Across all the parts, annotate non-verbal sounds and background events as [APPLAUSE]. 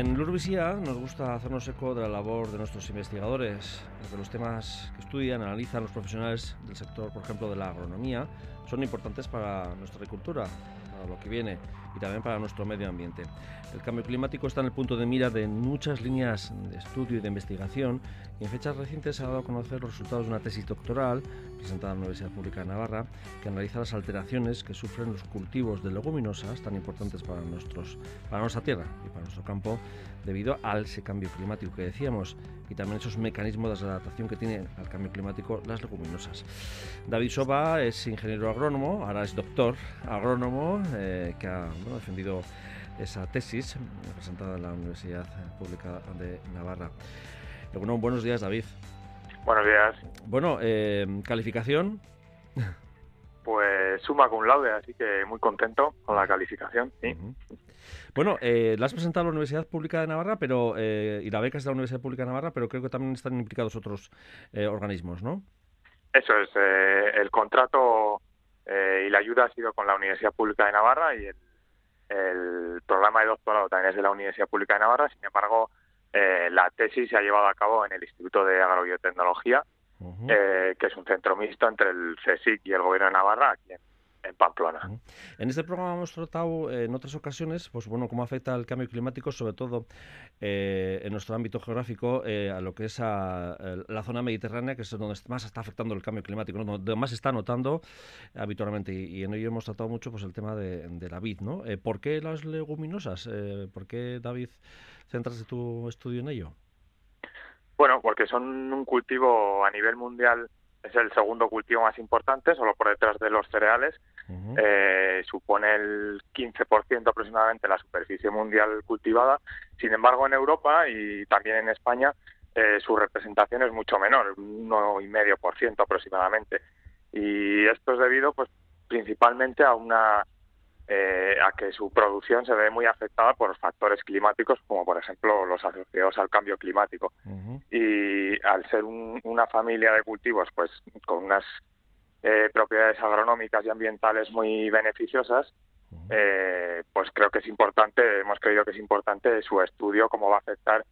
En Lurvisía nos gusta hacernos eco de la labor de nuestros investigadores, de los temas que estudian, analizan los profesionales del sector, por ejemplo, de la agronomía, son importantes para nuestra agricultura, para lo que viene y también para nuestro medio ambiente. El cambio climático está en el punto de mira de muchas líneas de estudio y de investigación y en fechas recientes se ha dado a conocer los resultados de una tesis doctoral presentada en la Universidad Pública de Navarra que analiza las alteraciones que sufren los cultivos de leguminosas tan importantes para, nuestros, para nuestra tierra y para nuestro campo debido al ese cambio climático que decíamos y también esos mecanismos de adaptación que tienen al cambio climático las leguminosas. David Soba es ingeniero agrónomo, ahora es doctor agrónomo eh, que ha defendido esa tesis presentada en la Universidad Pública de Navarra. Bueno, buenos días, David. Buenos días. Bueno, eh, calificación. Pues suma con laude, así que muy contento con la calificación. ¿sí? Bueno, eh, la has presentado a la Universidad Pública de Navarra, pero eh, y la beca es de la Universidad Pública de Navarra, pero creo que también están implicados otros eh, organismos, ¿no? Eso es. el contrato y la ayuda ha sido con la Universidad Pública de Navarra y el, el programa de doctorado también es de la Universidad Pública de Navarra. Sin embargo, la tesis se ha llevado a cabo en el Instituto de Agrobiotecnología, que es un centro mixto entre el CSIC y el Gobierno de Navarra, aquí en, en Pamplona. En este programa hemos tratado eh, en otras ocasiones, pues bueno, cómo afecta el cambio climático, sobre todo eh, en nuestro ámbito geográfico, eh, a lo que es a, la zona mediterránea, que es donde más está afectando el cambio climático, donde más se está notando habitualmente. Y, en ello hemos tratado mucho pues el tema de, la vid, ¿no? ¿Por qué las leguminosas? ¿Por qué, David, centras tu estudio en ello? Bueno, porque son un cultivo a nivel mundial es el segundo cultivo más importante, solo por detrás de los cereales. Eh, supone el 15% aproximadamente de la superficie mundial cultivada. Sin embargo, en Europa y también en España, eh, su representación es mucho menor, un 1,5% aproximadamente. Y esto es debido, pues, principalmente a una eh, a que su producción se ve muy afectada por factores climáticos, como por ejemplo los asociados al cambio climático. Y al ser una familia de cultivos, pues con unas eh, propiedades agronómicas y ambientales muy beneficiosas, eh, pues creo que es importante, hemos creído que es importante su estudio, cómo va a afectar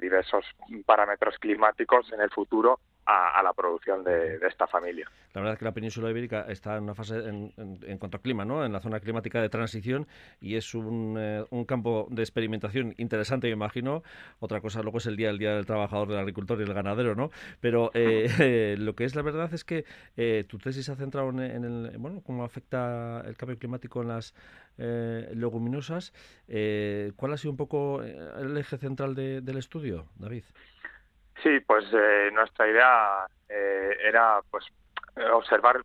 diversos parámetros climáticos en el futuro a, la producción de, esta familia. La verdad es que la península ibérica está en una fase, en, cuanto a clima, ¿no? en la zona climática de transición y es un, eh, un, campo de experimentación interesante, me imagino. Otra cosa luego es el día el día del trabajador, del agricultor y del ganadero, ¿no? Pero eh, [LAUGHS] lo que es la verdad es que eh, tu tesis se ha centrado en, el, bueno, cómo afecta el cambio climático en las leguminosas. ¿Cuál ha sido un poco el eje central del estudio, David? Sí, pues eh, nuestra idea eh, era pues observar,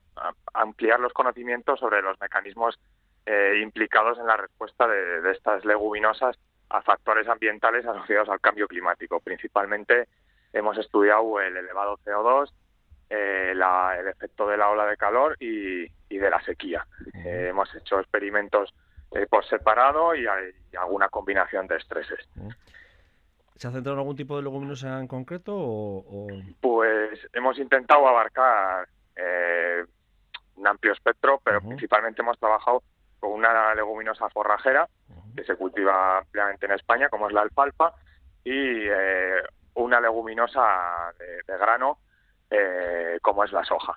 ampliar los conocimientos sobre los mecanismos eh, implicados en la respuesta de, estas leguminosas a factores ambientales asociados al cambio climático. Principalmente hemos estudiado el elevado CO2, el efecto de la ola de calor y, de la sequía. hemos hecho experimentos por separado y, y, alguna combinación de estreses. ¿Se ha centrado en algún tipo de leguminosa en concreto? O, Pues hemos intentado abarcar eh, un amplio espectro, pero principalmente hemos trabajado con una leguminosa forrajera que se cultiva ampliamente en España, como es la alfalfa, y eh, una leguminosa de, grano, eh, como es la soja.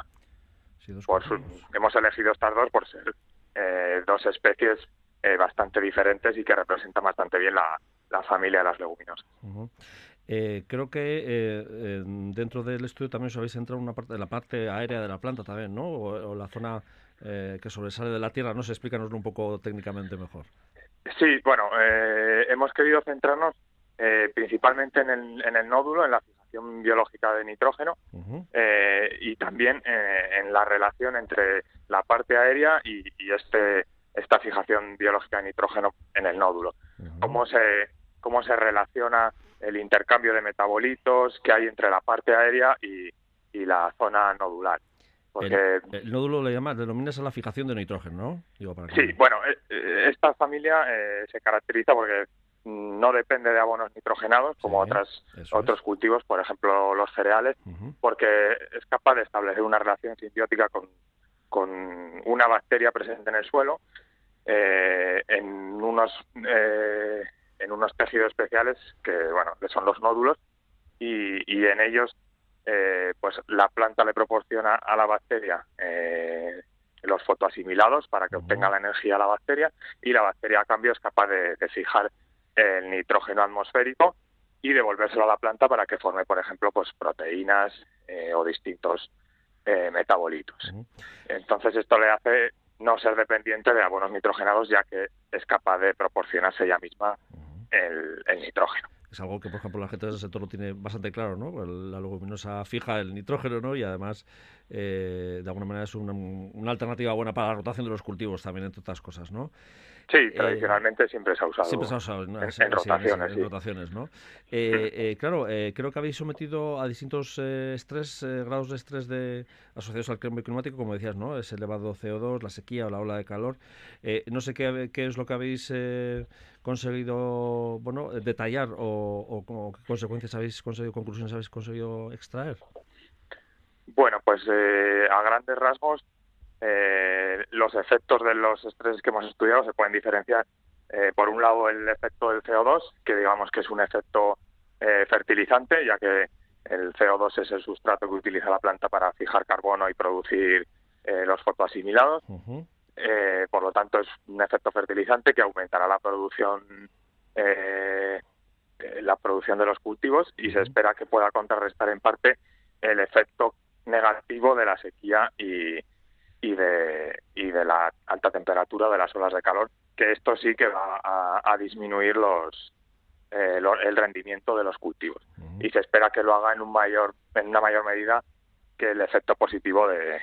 hemos elegido estas dos por ser dos especies bastante diferentes y que representan bastante bien la, la familia de las leguminosas. Eh, creo que eh, dentro del estudio también os habéis entrado en una parte de la parte aérea de la planta también, ¿no? O, la zona eh, que sobresale de la tierra. No sé, explícanoslo un poco técnicamente mejor. Sí, bueno, hemos querido centrarnos principalmente en el, en el nódulo, en la fijación biológica de nitrógeno y también en la relación entre la parte aérea y, y este esta fijación biológica de nitrógeno en el nódulo. Cómo se cómo se relaciona el intercambio de metabolitos que hay entre la parte aérea y, la zona nodular. el, nódulo le llamas, denominas a la fijación de nitrógeno, ¿no? sí, bueno, eh, eh, esta familia eh, se caracteriza porque no depende de abonos nitrogenados como otras, otros cultivos, por ejemplo los cereales, porque es capaz de establecer una relación simbiótica con, con una bacteria presente en el suelo en unos en unos tejidos especiales que, bueno, que son los nódulos y, y en ellos eh, pues la planta le proporciona a la bacteria eh, los fotoasimilados para que obtenga la energía a la bacteria y la bacteria a cambio es capaz de, fijar el nitrógeno atmosférico y devolvérselo a la planta para que forme, por ejemplo, pues proteínas eh, o distintos metabolitos. Entonces esto le hace no ser dependiente de abonos nitrogenados ya que es capaz de proporcionarse ella misma el nitrógeno es algo que, por ejemplo, la gente del sector lo tiene bastante claro, ¿no? La leguminosa fija el nitrógeno, ¿no? Y además, eh, de alguna manera, es una, una, alternativa buena para la rotación de los cultivos también, entre otras cosas, ¿no? Sí, eh, tradicionalmente siempre se ha usado. Siempre se ha usado en, rotaciones. En, rotaciones, ¿no? [LAUGHS] Eh, claro, creo que habéis sometido a distintos estrés, grados de estrés de asociados al cambio climático, como decías, ¿no? Ese elevado CO2, la sequía o la ola de calor. no sé qué, qué es lo que habéis conseguido bueno, detallar o, qué consecuencias habéis conseguido, conclusiones habéis conseguido extraer? Bueno, pues eh, a grandes rasgos eh, los efectos de los estreses que hemos estudiado se pueden diferenciar. Eh, por un lado, el efecto del CO2, que digamos que es un efecto fertilizante, ya que el CO2 es el sustrato que utiliza la planta para fijar carbono y producir los fotoasimilados. Eh, por lo tanto, es un efecto fertilizante que aumentará la producción eh, eh, la producción de los cultivos y se espera que pueda contrarrestar en parte el efecto negativo de la sequía y, y de y de la alta temperatura de las olas de calor que esto sí que va a, disminuir los el rendimiento de los cultivos y se espera que lo haga en un mayor en una mayor medida que el efecto positivo de,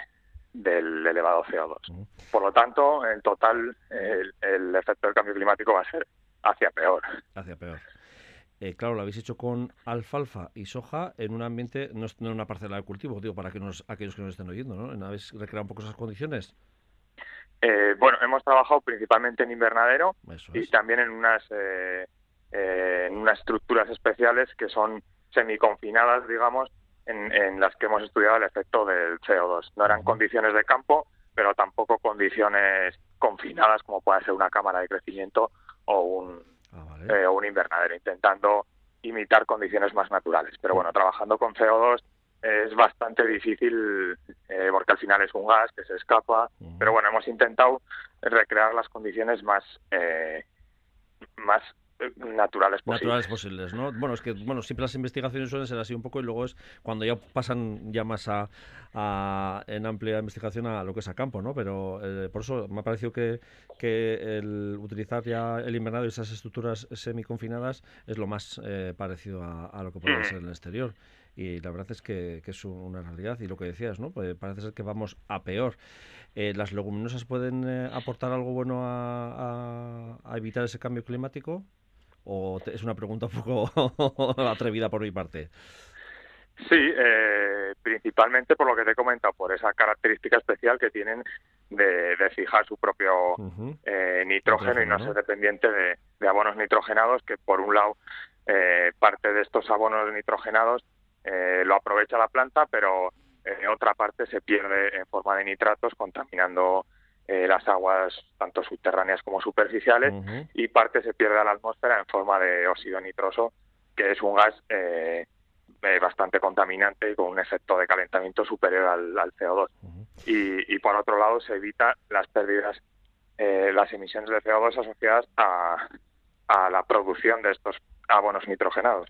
del elevado CO2. Por lo tanto, en total, el, efecto del cambio climático va a ser hacia peor. Hacia peor. Eh, claro, lo habéis hecho con alfalfa y soja en un ambiente, no, en una parcela de cultivo, digo, para que nos, aquellos que nos estén oyendo, ¿no? ¿Habéis recreado un poco esas condiciones? Eh, bueno, hemos trabajado principalmente en invernadero y también en unas, eh, en unas estructuras especiales que son semiconfinadas, digamos, en, las que hemos estudiado el efecto del CO2. No eran condiciones de campo, pero tampoco condiciones confinadas como puede ser una cámara de crecimiento o un, ah, eh, un invernadero, intentando imitar condiciones más naturales. Pero bueno, trabajando con CO2 es bastante difícil eh, porque al final es un gas que se escapa. Pero bueno, hemos intentado recrear las condiciones más, eh, más naturales posibles. Naturales posibles, ¿no? Bueno, es que bueno, siempre las investigaciones suelen ser así un poco y luego es cuando ya pasan ya más a, en amplia investigación a lo que es a campo, ¿no? Pero eh, por eso me ha parecido que, que el utilizar ya el invernado y esas estructuras semiconfinadas es lo más eh, parecido a, lo que puede ser en el exterior y la verdad es que, es una realidad y lo que decías, ¿no? Pues parece ser que vamos a peor. Eh, ¿Las leguminosas pueden aportar algo bueno a, a, evitar ese cambio climático? ¿O es una pregunta un poco [LAUGHS] atrevida por mi parte? Sí, eh, principalmente por lo que te he comentado, por esa característica especial que tienen de, fijar su propio eh, nitrógeno, y no, ser dependiente de, abonos nitrogenados, que por un lado eh, parte de estos abonos nitrogenados lo aprovecha la planta, pero en otra parte se pierde en forma de nitratos, contaminando eh, las aguas tanto subterráneas como superficiales y parte se pierde a la atmósfera en forma de óxido nitroso, que es un gas eh, eh, bastante contaminante y con un efecto de calentamiento superior al, CO2. y, por otro lado se evita las pérdidas, las emisiones de CO2 asociadas a, a la producción de estos abonos nitrogenados,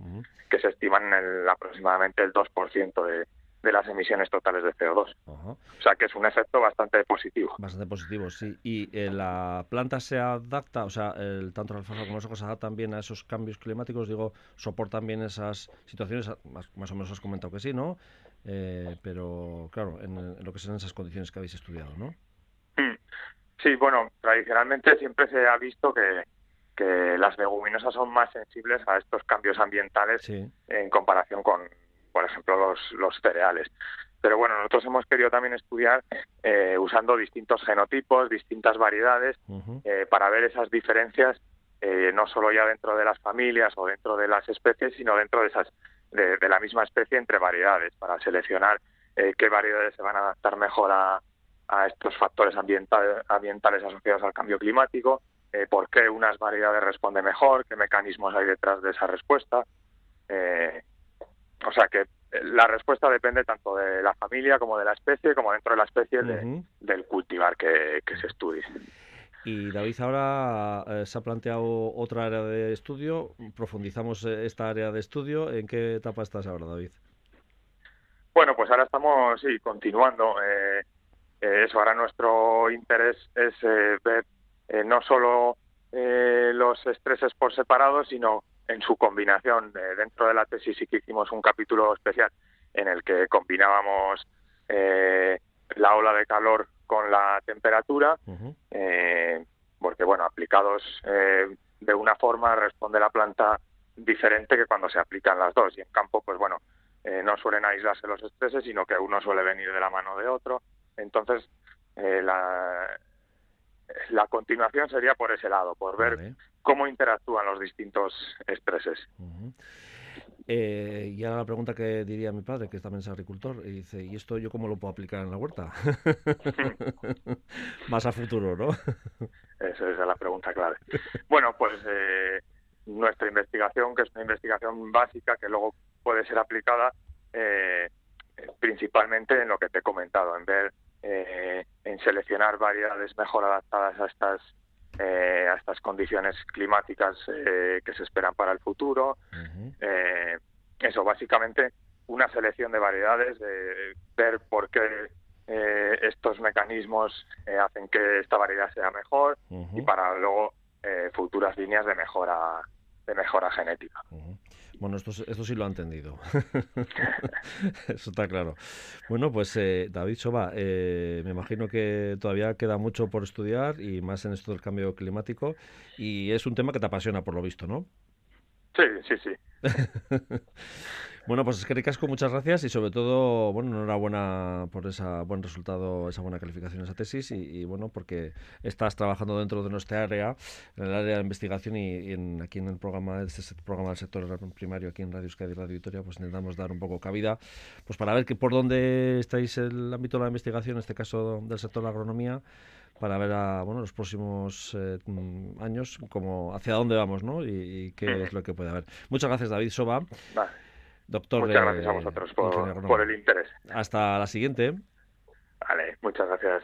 que se estiman en el, aproximadamente el 2% de, de las emisiones totales de CO2. O sea que es un efecto bastante positivo. Bastante positivo, sí. ¿Y eh, la planta se adapta, o sea, el, tanto el alfalfa como los ojos se adaptan bien a esos cambios climáticos? Digo, ¿soportan bien esas situaciones? Más, o menos has comentado que sí, ¿no? Eh, pero, claro, en, lo que son esas condiciones que habéis estudiado, ¿no? Mm. Sí, bueno, tradicionalmente siempre se ha visto que, que las leguminosas son más sensibles a estos cambios ambientales en comparación con, por ejemplo, los, los cereales. Pero bueno, nosotros hemos querido también estudiar eh, usando distintos genotipos, distintas variedades, eh, para ver esas diferencias, eh, no solo ya dentro de las familias o dentro de las especies, sino dentro de, esas, de, la misma especie entre variedades, para seleccionar qué variedades se van a adaptar mejor a, a estos factores ambientales asociados al cambio climático por qué unas variedades responden mejor, qué mecanismos hay detrás de esa respuesta. Eh, o sea que la respuesta depende tanto de la familia como de la especie, como dentro de la especie del cultivar que, se estudie. Y David, ahora eh, se ha planteado otra área de estudio. Profundizamos esta área de estudio. ¿En qué etapa estás ahora, David? Bueno, pues ahora estamos, sí, continuando. eso, ahora nuestro interés es ver eh, no solo eh, los estreses por separado, sino en su combinación. Eh, dentro de la tesis sí que hicimos un capítulo especial en el que combinábamos la ola de calor con la temperatura, porque bueno, aplicados de una forma responde la planta diferente que cuando se aplican las dos. Y en campo, pues bueno, no suelen aislarse los estreses, sino que uno suele venir de la mano de otro. Entonces, la, la continuación sería por ese lado, por ver cómo interactúan los distintos estreses. Eh, y ahora la pregunta que diría mi padre, que también es agricultor, y dice, ¿y esto yo cómo lo puedo aplicar en la huerta? [LAUGHS] Más a futuro, ¿no? Esa es la pregunta clave. Bueno, pues eh, nuestra investigación, que es una investigación básica que luego puede ser aplicada eh, principalmente en lo que te he comentado, en ver eh, en seleccionar variedades mejor adaptadas a estas eh, a estas condiciones climáticas eh, que se esperan para el futuro. eso, básicamente, una selección de variedades, de ver por qué estos mecanismos hacen que esta variedad sea mejor y para luego futuras líneas de mejora de mejora genética. Bueno, esto, esto sí lo ha entendido. [LAUGHS] Eso está claro. Bueno, pues eh, David Soba, eh, me imagino que todavía queda mucho por estudiar y más en esto del cambio climático. Y es un tema que te apasiona, por lo visto, ¿no? Sí, sí, sí. [LAUGHS] Bueno, pues es que ricasco, muchas gracias y sobre todo, bueno, enhorabuena por ese buen resultado, esa buena calificación, esa tesis y, bueno, porque estás trabajando dentro de nuestra área, en el área de investigación y, en, aquí en el programa, este programa del sector primario aquí en Radio Euskadi y Radio Vitoria, pues intentamos dar un poco cabida, pues para ver que por dónde estáis el ámbito de la investigación, en este caso del sector de la agronomía, para ver a bueno los próximos eh, años como hacia dónde vamos ¿no? y, qué es lo que puede haber. Muchas gracias David Soba. Doctor, muchas gracias a vosotros por, por el interés. Hasta la siguiente. Vale, muchas gracias.